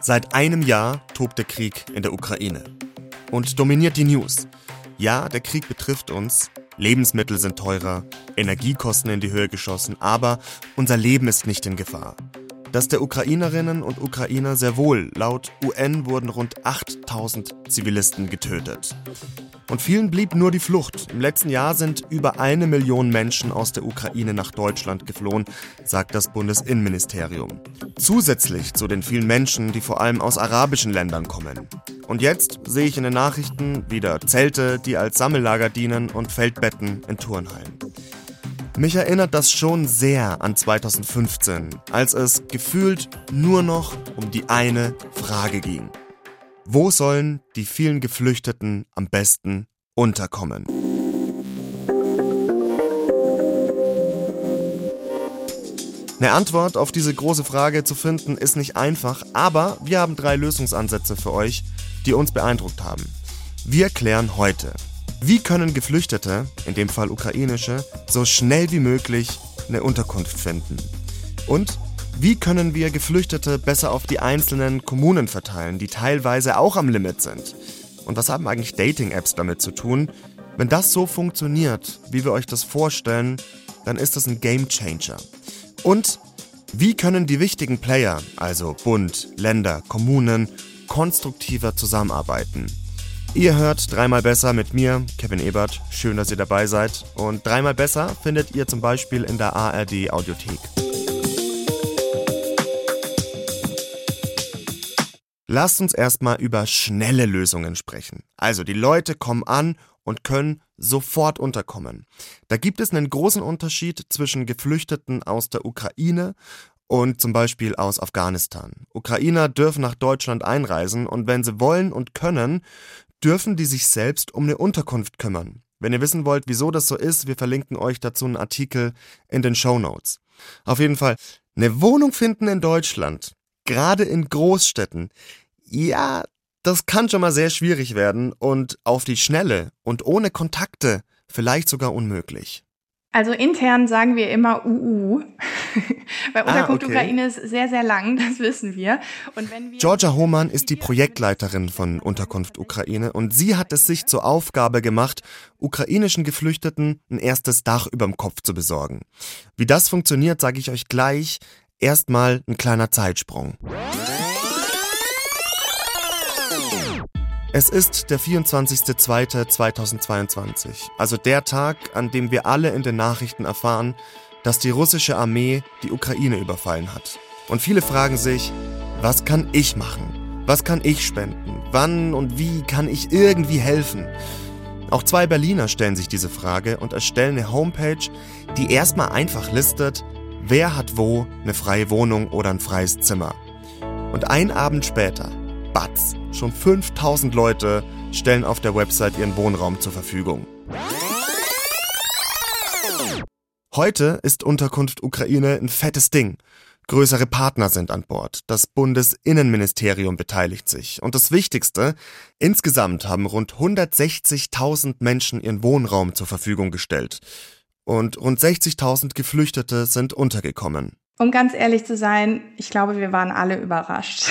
Seit einem Jahr tobt der Krieg in der Ukraine und dominiert die News. Ja, der Krieg betrifft uns, Lebensmittel sind teurer, Energiekosten in die Höhe geschossen, aber unser Leben ist nicht in Gefahr. Das der Ukrainerinnen und Ukrainer sehr wohl. Laut UN wurden rund 8000 Zivilisten getötet. Und vielen blieb nur die Flucht. Im letzten Jahr sind über eine Million Menschen aus der Ukraine nach Deutschland geflohen, sagt das Bundesinnenministerium. Zusätzlich zu den vielen Menschen, die vor allem aus arabischen Ländern kommen. Und jetzt sehe ich in den Nachrichten wieder Zelte, die als Sammellager dienen und Feldbetten in Turnhallen. Mich erinnert das schon sehr an 2015, als es gefühlt nur noch um die eine Frage ging. Wo sollen die vielen Geflüchteten am besten unterkommen? Eine Antwort auf diese große Frage zu finden ist nicht einfach, aber wir haben drei Lösungsansätze für euch, die uns beeindruckt haben. Wir klären heute, wie können Geflüchtete, in dem Fall ukrainische, so schnell wie möglich eine Unterkunft finden? Und wie können wir Geflüchtete besser auf die einzelnen Kommunen verteilen, die teilweise auch am Limit sind? Und was haben eigentlich Dating-Apps damit zu tun? Wenn das so funktioniert, wie wir euch das vorstellen, dann ist das ein Game Changer. Und wie können die wichtigen Player, also Bund, Länder, Kommunen, konstruktiver zusammenarbeiten? Ihr hört dreimal besser mit mir, Kevin Ebert. Schön, dass ihr dabei seid. Und dreimal besser findet ihr zum Beispiel in der ARD Audiothek. Lasst uns erstmal über schnelle Lösungen sprechen. Also die Leute kommen an und können sofort unterkommen. Da gibt es einen großen Unterschied zwischen Geflüchteten aus der Ukraine und zum Beispiel aus Afghanistan. Ukrainer dürfen nach Deutschland einreisen und wenn sie wollen und können, dürfen die sich selbst um eine Unterkunft kümmern. Wenn ihr wissen wollt, wieso das so ist, wir verlinken euch dazu einen Artikel in den Show Notes. Auf jeden Fall, eine Wohnung finden in Deutschland gerade in Großstädten, ja, das kann schon mal sehr schwierig werden und auf die Schnelle und ohne Kontakte vielleicht sogar unmöglich. Also intern sagen wir immer UU, weil Unterkunft ah, okay. Ukraine ist sehr, sehr lang, das wissen wir. Und wenn wir Georgia Hohmann ist die Projektleiterin von Unterkunft Ukraine und sie hat es sich zur Aufgabe gemacht, ukrainischen Geflüchteten ein erstes Dach überm Kopf zu besorgen. Wie das funktioniert, sage ich euch gleich. Erstmal ein kleiner Zeitsprung. Es ist der 24.02.2022, also der Tag, an dem wir alle in den Nachrichten erfahren, dass die russische Armee die Ukraine überfallen hat. Und viele fragen sich, was kann ich machen? Was kann ich spenden? Wann und wie kann ich irgendwie helfen? Auch zwei Berliner stellen sich diese Frage und erstellen eine Homepage, die erstmal einfach listet, Wer hat wo eine freie Wohnung oder ein freies Zimmer? Und ein Abend später, batz, schon 5000 Leute stellen auf der Website ihren Wohnraum zur Verfügung. Heute ist Unterkunft Ukraine ein fettes Ding. Größere Partner sind an Bord. Das Bundesinnenministerium beteiligt sich. Und das Wichtigste, insgesamt haben rund 160.000 Menschen ihren Wohnraum zur Verfügung gestellt und rund 60.000 Geflüchtete sind untergekommen. Um ganz ehrlich zu sein, ich glaube, wir waren alle überrascht.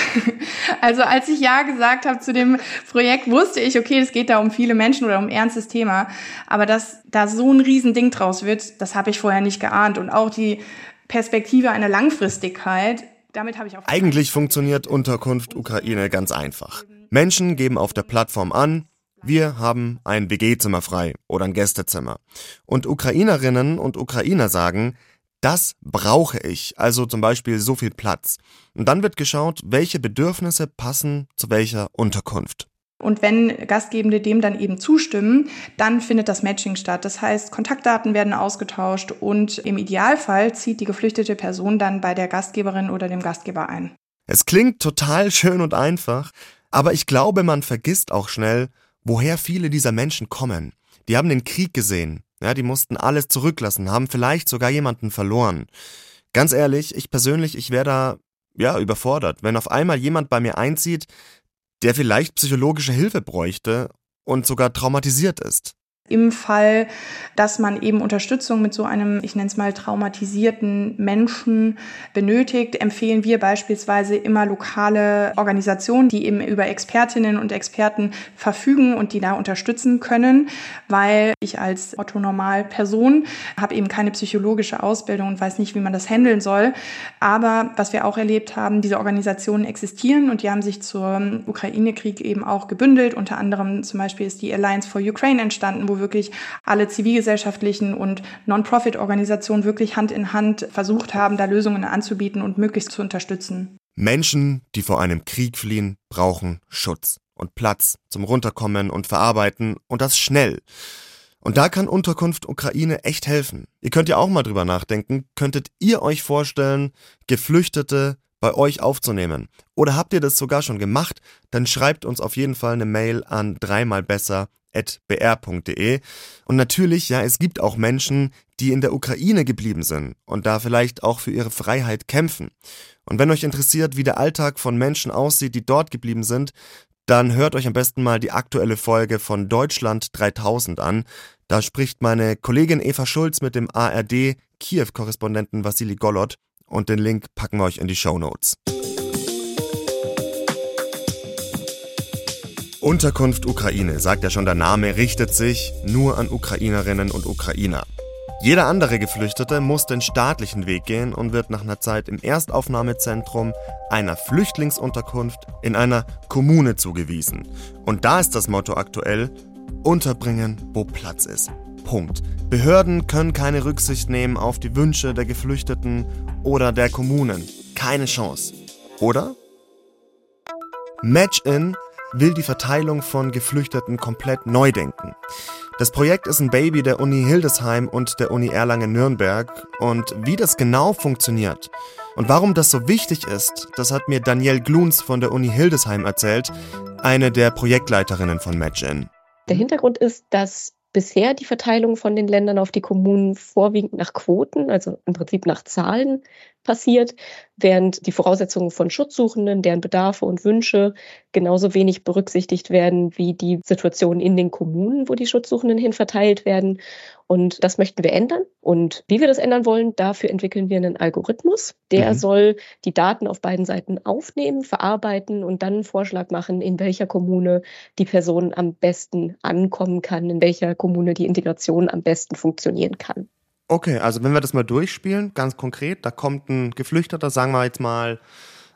Also als ich Ja gesagt habe zu dem Projekt, wusste ich, okay, es geht da um viele Menschen oder um ein ernstes Thema. Aber dass da so ein Riesending draus wird, das habe ich vorher nicht geahnt. Und auch die Perspektive einer Langfristigkeit, damit habe ich auch... Eigentlich funktioniert Unterkunft Ukraine ganz einfach. Menschen geben auf der Plattform an, wir haben ein WG-Zimmer frei oder ein Gästezimmer. Und Ukrainerinnen und Ukrainer sagen, das brauche ich, also zum Beispiel so viel Platz. Und dann wird geschaut, welche Bedürfnisse passen zu welcher Unterkunft. Und wenn Gastgebende dem dann eben zustimmen, dann findet das Matching statt. Das heißt, Kontaktdaten werden ausgetauscht und im Idealfall zieht die geflüchtete Person dann bei der Gastgeberin oder dem Gastgeber ein. Es klingt total schön und einfach, aber ich glaube, man vergisst auch schnell, woher viele dieser Menschen kommen. Die haben den Krieg gesehen, ja, die mussten alles zurücklassen, haben vielleicht sogar jemanden verloren. Ganz ehrlich, ich persönlich, ich wäre da, ja, überfordert, wenn auf einmal jemand bei mir einzieht, der vielleicht psychologische Hilfe bräuchte und sogar traumatisiert ist. Im Fall, dass man eben Unterstützung mit so einem, ich nenne es mal, traumatisierten Menschen benötigt, empfehlen wir beispielsweise immer lokale Organisationen, die eben über Expertinnen und Experten verfügen und die da unterstützen können, weil ich als Otto-Normal-Person habe eben keine psychologische Ausbildung und weiß nicht, wie man das handeln soll. Aber was wir auch erlebt haben, diese Organisationen existieren und die haben sich zum Ukraine-Krieg eben auch gebündelt. Unter anderem zum Beispiel ist die Alliance for Ukraine entstanden, wo wirklich alle zivilgesellschaftlichen und Non-Profit-Organisationen wirklich Hand in Hand versucht haben, da Lösungen anzubieten und möglichst zu unterstützen. Menschen, die vor einem Krieg fliehen, brauchen Schutz und Platz zum Runterkommen und Verarbeiten und das schnell. Und da kann Unterkunft Ukraine echt helfen. Ihr könnt ja auch mal drüber nachdenken, könntet ihr euch vorstellen, Geflüchtete bei euch aufzunehmen? Oder habt ihr das sogar schon gemacht? Dann schreibt uns auf jeden Fall eine Mail an dreimal besser br.de. Und natürlich, ja, es gibt auch Menschen, die in der Ukraine geblieben sind und da vielleicht auch für ihre Freiheit kämpfen. Und wenn euch interessiert, wie der Alltag von Menschen aussieht, die dort geblieben sind, dann hört euch am besten mal die aktuelle Folge von Deutschland 3000 an. Da spricht meine Kollegin Eva Schulz mit dem ARD Kiew-Korrespondenten Vassili Golot und den Link packen wir euch in die Show Notes. Unterkunft Ukraine, sagt ja schon der Name, richtet sich nur an Ukrainerinnen und Ukrainer. Jeder andere Geflüchtete muss den staatlichen Weg gehen und wird nach einer Zeit im Erstaufnahmezentrum einer Flüchtlingsunterkunft in einer Kommune zugewiesen. Und da ist das Motto aktuell, unterbringen, wo Platz ist. Punkt. Behörden können keine Rücksicht nehmen auf die Wünsche der Geflüchteten oder der Kommunen. Keine Chance. Oder? Match-In will die Verteilung von Geflüchteten komplett neu denken. Das Projekt ist ein Baby der Uni Hildesheim und der Uni Erlangen-Nürnberg und wie das genau funktioniert und warum das so wichtig ist, das hat mir Danielle Gluns von der Uni Hildesheim erzählt, eine der Projektleiterinnen von MatchIn. Der Hintergrund ist, dass bisher die Verteilung von den Ländern auf die Kommunen vorwiegend nach Quoten, also im Prinzip nach Zahlen passiert, während die Voraussetzungen von Schutzsuchenden, deren Bedarfe und Wünsche genauso wenig berücksichtigt werden wie die Situation in den Kommunen, wo die Schutzsuchenden hin verteilt werden. Und das möchten wir ändern. Und wie wir das ändern wollen, dafür entwickeln wir einen Algorithmus. Der mhm. soll die Daten auf beiden Seiten aufnehmen, verarbeiten und dann einen Vorschlag machen, in welcher Kommune die Person am besten ankommen kann, in welcher Kommune die Integration am besten funktionieren kann. Okay, also wenn wir das mal durchspielen, ganz konkret, da kommt ein Geflüchteter, sagen wir jetzt mal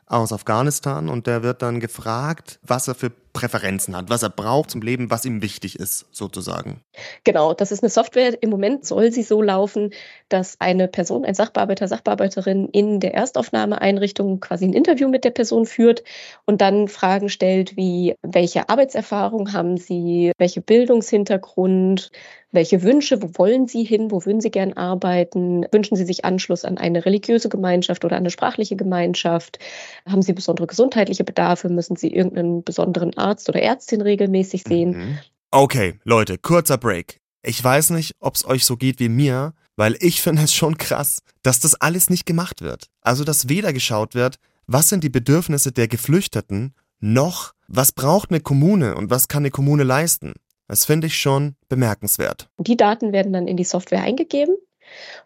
aus Afghanistan und der wird dann gefragt, was er für Präferenzen hat, was er braucht zum Leben, was ihm wichtig ist, sozusagen. Genau, das ist eine Software. Im Moment soll sie so laufen, dass eine Person, ein Sachbearbeiter, Sachbearbeiterin in der Erstaufnahmeeinrichtung quasi ein Interview mit der Person führt und dann Fragen stellt wie, welche Arbeitserfahrung haben Sie, welche Bildungshintergrund, welche Wünsche, wo wollen Sie hin, wo würden Sie gern arbeiten? Wünschen Sie sich Anschluss an eine religiöse Gemeinschaft oder eine sprachliche Gemeinschaft? Haben Sie besondere gesundheitliche Bedarfe? Müssen Sie irgendeinen besonderen Arzt oder Ärztin regelmäßig sehen? Mhm. Okay, Leute, kurzer Break. Ich weiß nicht, ob es euch so geht wie mir, weil ich finde es schon krass, dass das alles nicht gemacht wird. Also, dass weder geschaut wird, was sind die Bedürfnisse der Geflüchteten, noch was braucht eine Kommune und was kann eine Kommune leisten. Das finde ich schon bemerkenswert. Die Daten werden dann in die Software eingegeben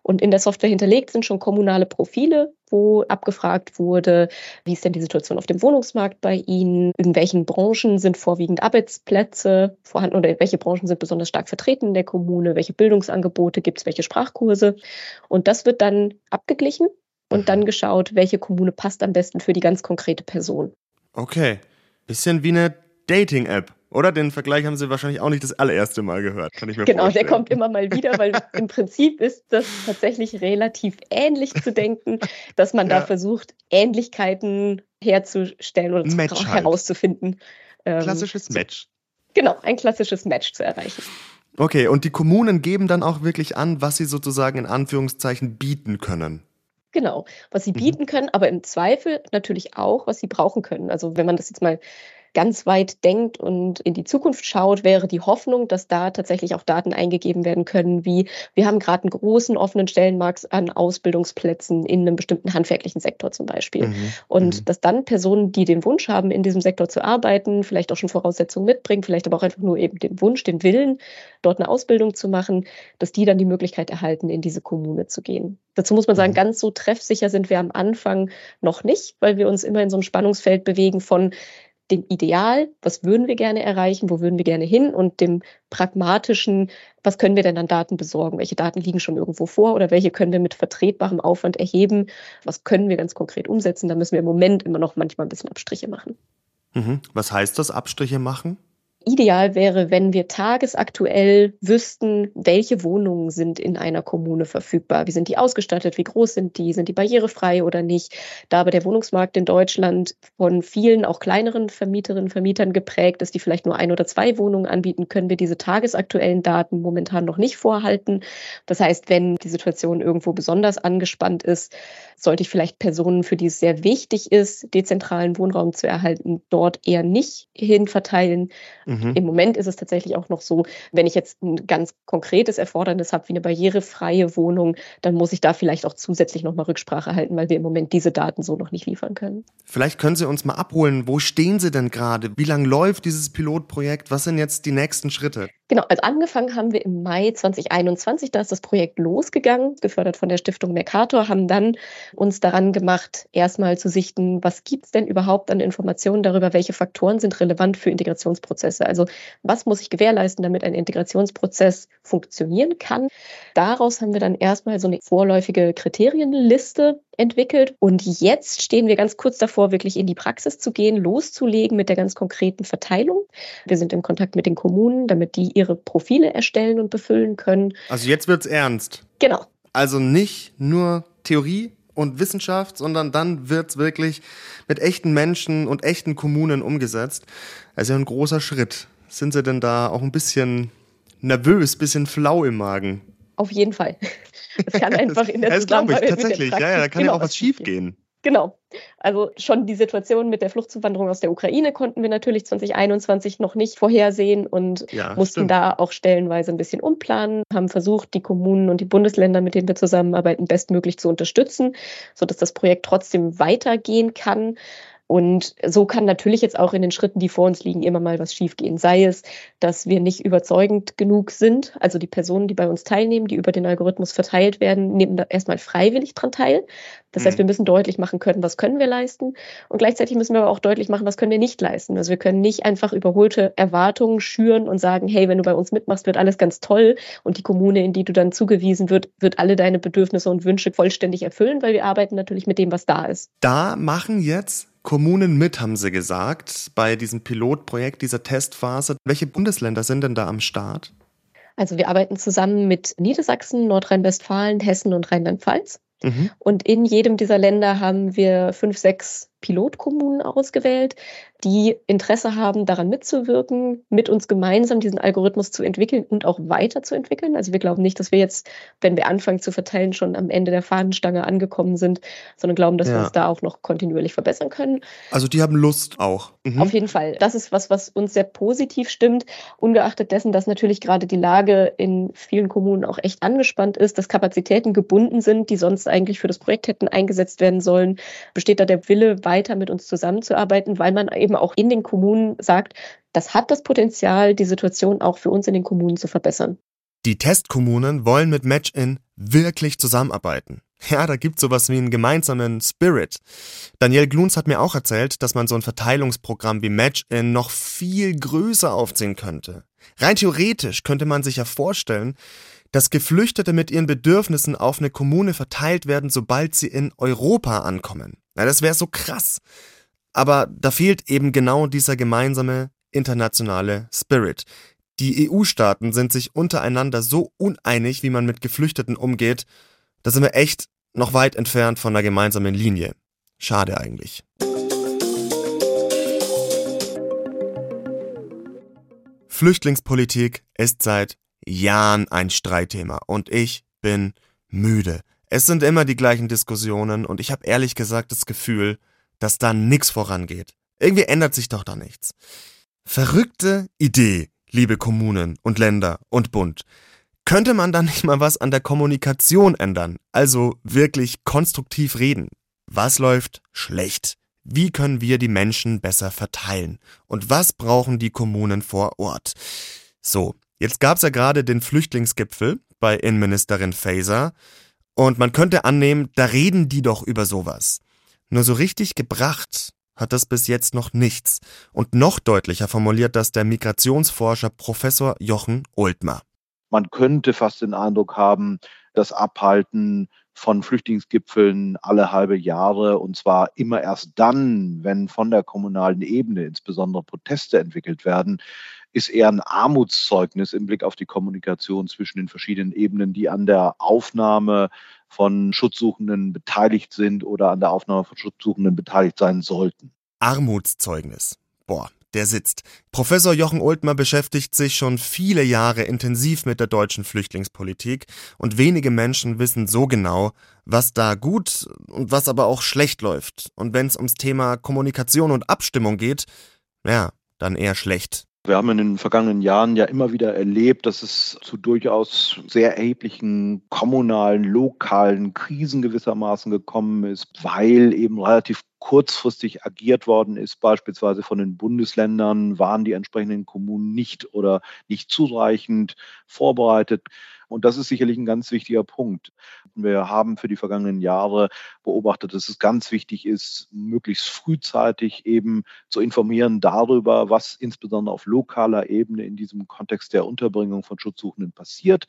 und in der Software hinterlegt sind schon kommunale Profile, wo abgefragt wurde, wie ist denn die Situation auf dem Wohnungsmarkt bei Ihnen, in welchen Branchen sind vorwiegend Arbeitsplätze vorhanden oder welche Branchen sind besonders stark vertreten in der Kommune, welche Bildungsangebote gibt es, welche Sprachkurse. Und das wird dann abgeglichen und dann geschaut, welche Kommune passt am besten für die ganz konkrete Person. Okay, bisschen wie eine Dating-App. Oder? Den Vergleich haben Sie wahrscheinlich auch nicht das allererste Mal gehört, kann ich mir genau, vorstellen. Genau, der kommt immer mal wieder, weil im Prinzip ist das tatsächlich relativ ähnlich zu denken, dass man ja. da versucht, Ähnlichkeiten herzustellen oder zu, halt. herauszufinden. Ähm, klassisches Match. Genau, ein klassisches Match zu erreichen. Okay, und die Kommunen geben dann auch wirklich an, was sie sozusagen in Anführungszeichen bieten können. Genau, was sie mhm. bieten können, aber im Zweifel natürlich auch, was sie brauchen können. Also wenn man das jetzt mal ganz weit denkt und in die Zukunft schaut, wäre die Hoffnung, dass da tatsächlich auch Daten eingegeben werden können, wie wir haben gerade einen großen offenen Stellenmarkt an Ausbildungsplätzen in einem bestimmten handwerklichen Sektor zum Beispiel. Mhm. Und mhm. dass dann Personen, die den Wunsch haben, in diesem Sektor zu arbeiten, vielleicht auch schon Voraussetzungen mitbringen, vielleicht aber auch einfach nur eben den Wunsch, den Willen, dort eine Ausbildung zu machen, dass die dann die Möglichkeit erhalten, in diese Kommune zu gehen. Dazu muss man sagen, mhm. ganz so treffsicher sind wir am Anfang noch nicht, weil wir uns immer in so einem Spannungsfeld bewegen von dem Ideal, was würden wir gerne erreichen, wo würden wir gerne hin und dem pragmatischen, was können wir denn an Daten besorgen, welche Daten liegen schon irgendwo vor oder welche können wir mit vertretbarem Aufwand erheben, was können wir ganz konkret umsetzen. Da müssen wir im Moment immer noch manchmal ein bisschen Abstriche machen. Mhm. Was heißt das, Abstriche machen? Ideal wäre, wenn wir tagesaktuell wüssten, welche Wohnungen sind in einer Kommune verfügbar. Wie sind die ausgestattet? Wie groß sind die? Sind die barrierefrei oder nicht? Da aber der Wohnungsmarkt in Deutschland von vielen, auch kleineren Vermieterinnen und Vermietern geprägt ist, die vielleicht nur ein oder zwei Wohnungen anbieten, können wir diese tagesaktuellen Daten momentan noch nicht vorhalten. Das heißt, wenn die Situation irgendwo besonders angespannt ist, sollte ich vielleicht Personen, für die es sehr wichtig ist, dezentralen Wohnraum zu erhalten, dort eher nicht hin verteilen. Mhm. Im Moment ist es tatsächlich auch noch so, wenn ich jetzt ein ganz konkretes Erfordernis habe, wie eine barrierefreie Wohnung, dann muss ich da vielleicht auch zusätzlich nochmal Rücksprache halten, weil wir im Moment diese Daten so noch nicht liefern können. Vielleicht können Sie uns mal abholen, wo stehen Sie denn gerade? Wie lange läuft dieses Pilotprojekt? Was sind jetzt die nächsten Schritte? Genau, also angefangen haben wir im Mai 2021, da ist das Projekt losgegangen, gefördert von der Stiftung Mercator, haben dann uns daran gemacht, erstmal zu sichten, was gibt es denn überhaupt an Informationen darüber, welche Faktoren sind relevant für Integrationsprozesse. Also was muss ich gewährleisten, damit ein Integrationsprozess funktionieren kann. Daraus haben wir dann erstmal so eine vorläufige Kriterienliste entwickelt. Und jetzt stehen wir ganz kurz davor, wirklich in die Praxis zu gehen, loszulegen mit der ganz konkreten Verteilung. Wir sind in Kontakt mit den Kommunen, damit die ihre Profile erstellen und befüllen können. Also jetzt wird's ernst. Genau. Also nicht nur Theorie und Wissenschaft, sondern dann wird's wirklich mit echten Menschen und echten Kommunen umgesetzt. Also ein großer Schritt. Sind Sie denn da auch ein bisschen nervös, bisschen flau im Magen? Auf jeden Fall. Es kann einfach in der das Zusammenarbeit ich, tatsächlich. Ja, ja, da kann genau, ja auch was schief gehen. Genau. Also schon die Situation mit der Fluchtzuwanderung aus der Ukraine konnten wir natürlich 2021 noch nicht vorhersehen und ja, mussten stimmt. da auch stellenweise ein bisschen umplanen, haben versucht, die Kommunen und die Bundesländer, mit denen wir zusammenarbeiten, bestmöglich zu unterstützen, sodass das Projekt trotzdem weitergehen kann. Und so kann natürlich jetzt auch in den Schritten, die vor uns liegen, immer mal was schiefgehen. Sei es, dass wir nicht überzeugend genug sind, also die Personen, die bei uns teilnehmen, die über den Algorithmus verteilt werden, nehmen da erstmal freiwillig dran teil. Das heißt, mhm. wir müssen deutlich machen können, was können wir leisten. Und gleichzeitig müssen wir aber auch deutlich machen, was können wir nicht leisten. Also wir können nicht einfach überholte Erwartungen schüren und sagen, hey, wenn du bei uns mitmachst, wird alles ganz toll. Und die Kommune, in die du dann zugewiesen wird, wird alle deine Bedürfnisse und Wünsche vollständig erfüllen, weil wir arbeiten natürlich mit dem, was da ist. Da machen jetzt Kommunen mit, haben Sie gesagt, bei diesem Pilotprojekt, dieser Testphase. Welche Bundesländer sind denn da am Start? Also wir arbeiten zusammen mit Niedersachsen, Nordrhein-Westfalen, Hessen und Rheinland-Pfalz. Mhm. Und in jedem dieser Länder haben wir fünf, sechs Pilotkommunen ausgewählt, die Interesse haben, daran mitzuwirken, mit uns gemeinsam diesen Algorithmus zu entwickeln und auch weiterzuentwickeln. Also wir glauben nicht, dass wir jetzt, wenn wir anfangen zu verteilen, schon am Ende der Fahnenstange angekommen sind, sondern glauben, dass ja. wir uns da auch noch kontinuierlich verbessern können. Also die haben Lust auch. Mhm. Auf jeden Fall. Das ist was, was uns sehr positiv stimmt, ungeachtet dessen, dass natürlich gerade die Lage in vielen Kommunen auch echt angespannt ist, dass Kapazitäten gebunden sind, die sonst eigentlich für das Projekt hätten eingesetzt werden sollen, besteht da der Wille, weiter mit uns zusammenzuarbeiten, weil man eben auch in den Kommunen sagt, das hat das Potenzial, die Situation auch für uns in den Kommunen zu verbessern. Die Testkommunen wollen mit Match-In wirklich zusammenarbeiten. Ja, da gibt sowas wie einen gemeinsamen Spirit. Daniel Gluns hat mir auch erzählt, dass man so ein Verteilungsprogramm wie Match-In noch viel größer aufziehen könnte. Rein theoretisch könnte man sich ja vorstellen, dass Geflüchtete mit ihren Bedürfnissen auf eine Kommune verteilt werden, sobald sie in Europa ankommen. Na, das wäre so krass. Aber da fehlt eben genau dieser gemeinsame internationale Spirit. Die EU-Staaten sind sich untereinander so uneinig, wie man mit Geflüchteten umgeht, da sind wir echt noch weit entfernt von einer gemeinsamen Linie. Schade eigentlich. Flüchtlingspolitik ist seit Jahren ein Streitthema und ich bin müde. Es sind immer die gleichen Diskussionen und ich habe ehrlich gesagt das Gefühl, dass da nichts vorangeht. Irgendwie ändert sich doch da nichts. Verrückte Idee, liebe Kommunen und Länder und Bund. Könnte man da nicht mal was an der Kommunikation ändern? Also wirklich konstruktiv reden. Was läuft schlecht? Wie können wir die Menschen besser verteilen? Und was brauchen die Kommunen vor Ort? So, jetzt gab's ja gerade den Flüchtlingsgipfel bei Innenministerin Faeser. Und man könnte annehmen, da reden die doch über sowas. Nur so richtig gebracht hat das bis jetzt noch nichts. Und noch deutlicher formuliert das der Migrationsforscher Professor Jochen Oltmer. Man könnte fast den Eindruck haben, das Abhalten von Flüchtlingsgipfeln alle halbe Jahre und zwar immer erst dann, wenn von der kommunalen Ebene insbesondere Proteste entwickelt werden, ist eher ein Armutszeugnis im Blick auf die Kommunikation zwischen den verschiedenen Ebenen, die an der Aufnahme von Schutzsuchenden beteiligt sind oder an der Aufnahme von Schutzsuchenden beteiligt sein sollten. Armutszeugnis. Boah, der sitzt. Professor Jochen Oltmer beschäftigt sich schon viele Jahre intensiv mit der deutschen Flüchtlingspolitik und wenige Menschen wissen so genau, was da gut und was aber auch schlecht läuft. Und wenn es ums Thema Kommunikation und Abstimmung geht, ja, dann eher schlecht. Wir haben in den vergangenen Jahren ja immer wieder erlebt, dass es zu durchaus sehr erheblichen kommunalen, lokalen Krisen gewissermaßen gekommen ist, weil eben relativ kurzfristig agiert worden ist, beispielsweise von den Bundesländern, waren die entsprechenden Kommunen nicht oder nicht zureichend vorbereitet. Und das ist sicherlich ein ganz wichtiger Punkt. Wir haben für die vergangenen Jahre beobachtet, dass es ganz wichtig ist, möglichst frühzeitig eben zu informieren darüber, was insbesondere auf lokaler Ebene in diesem Kontext der Unterbringung von Schutzsuchenden passiert.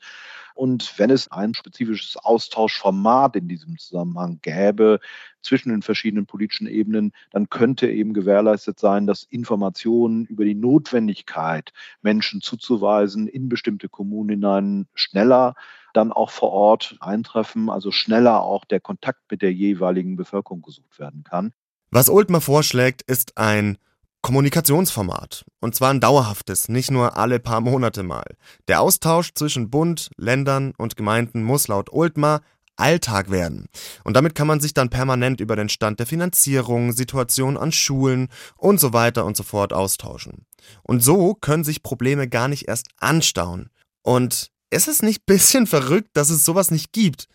Und wenn es ein spezifisches Austauschformat in diesem Zusammenhang gäbe zwischen den verschiedenen politischen Ebenen, dann könnte eben gewährleistet sein, dass Informationen über die Notwendigkeit, Menschen zuzuweisen in bestimmte Kommunen hinein, schneller dann auch vor Ort eintreffen, also schneller auch der Kontakt mit der jeweiligen Bevölkerung gesucht werden kann. Was Oldmer vorschlägt, ist ein Kommunikationsformat. Und zwar ein dauerhaftes, nicht nur alle paar Monate mal. Der Austausch zwischen Bund, Ländern und Gemeinden muss laut Oldmer Alltag werden. Und damit kann man sich dann permanent über den Stand der Finanzierung, Situation an Schulen und so weiter und so fort austauschen. Und so können sich Probleme gar nicht erst anstauen. Und ist es nicht bisschen verrückt, dass es sowas nicht gibt?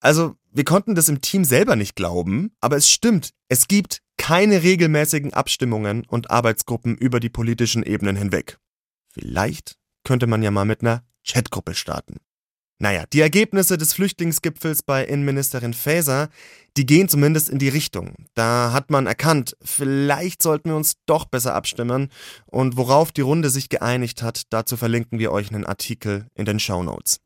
Also, wir konnten das im Team selber nicht glauben, aber es stimmt, es gibt keine regelmäßigen Abstimmungen und Arbeitsgruppen über die politischen Ebenen hinweg. Vielleicht könnte man ja mal mit einer Chatgruppe starten. Naja, die Ergebnisse des Flüchtlingsgipfels bei Innenministerin Faeser, die gehen zumindest in die Richtung. Da hat man erkannt, vielleicht sollten wir uns doch besser abstimmen und worauf die Runde sich geeinigt hat, dazu verlinken wir euch einen Artikel in den Show Notes.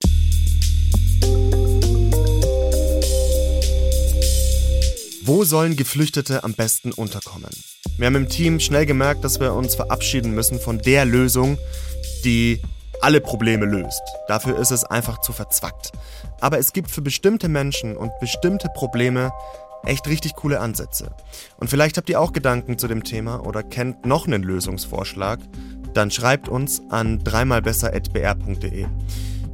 Wo sollen Geflüchtete am besten unterkommen? Wir haben im Team schnell gemerkt, dass wir uns verabschieden müssen von der Lösung, die alle Probleme löst. Dafür ist es einfach zu verzwackt. Aber es gibt für bestimmte Menschen und bestimmte Probleme echt richtig coole Ansätze. Und vielleicht habt ihr auch Gedanken zu dem Thema oder kennt noch einen Lösungsvorschlag, dann schreibt uns an dreimalbesser.br.de.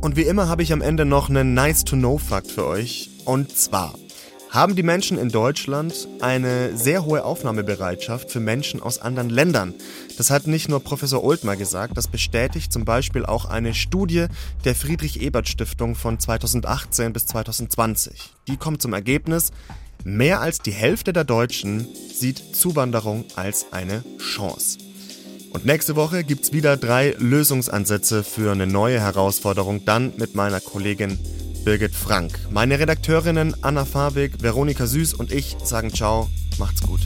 Und wie immer habe ich am Ende noch einen Nice-to-Know-Fakt für euch. Und zwar, haben die Menschen in Deutschland eine sehr hohe Aufnahmebereitschaft für Menschen aus anderen Ländern. Das hat nicht nur Professor Oltmer gesagt, das bestätigt zum Beispiel auch eine Studie der Friedrich-Ebert-Stiftung von 2018 bis 2020. Die kommt zum Ergebnis, mehr als die Hälfte der Deutschen sieht Zuwanderung als eine Chance. Und nächste Woche gibt es wieder drei Lösungsansätze für eine neue Herausforderung, dann mit meiner Kollegin Birgit Frank. Meine Redakteurinnen Anna Fabig, Veronika Süß und ich sagen Ciao, macht's gut.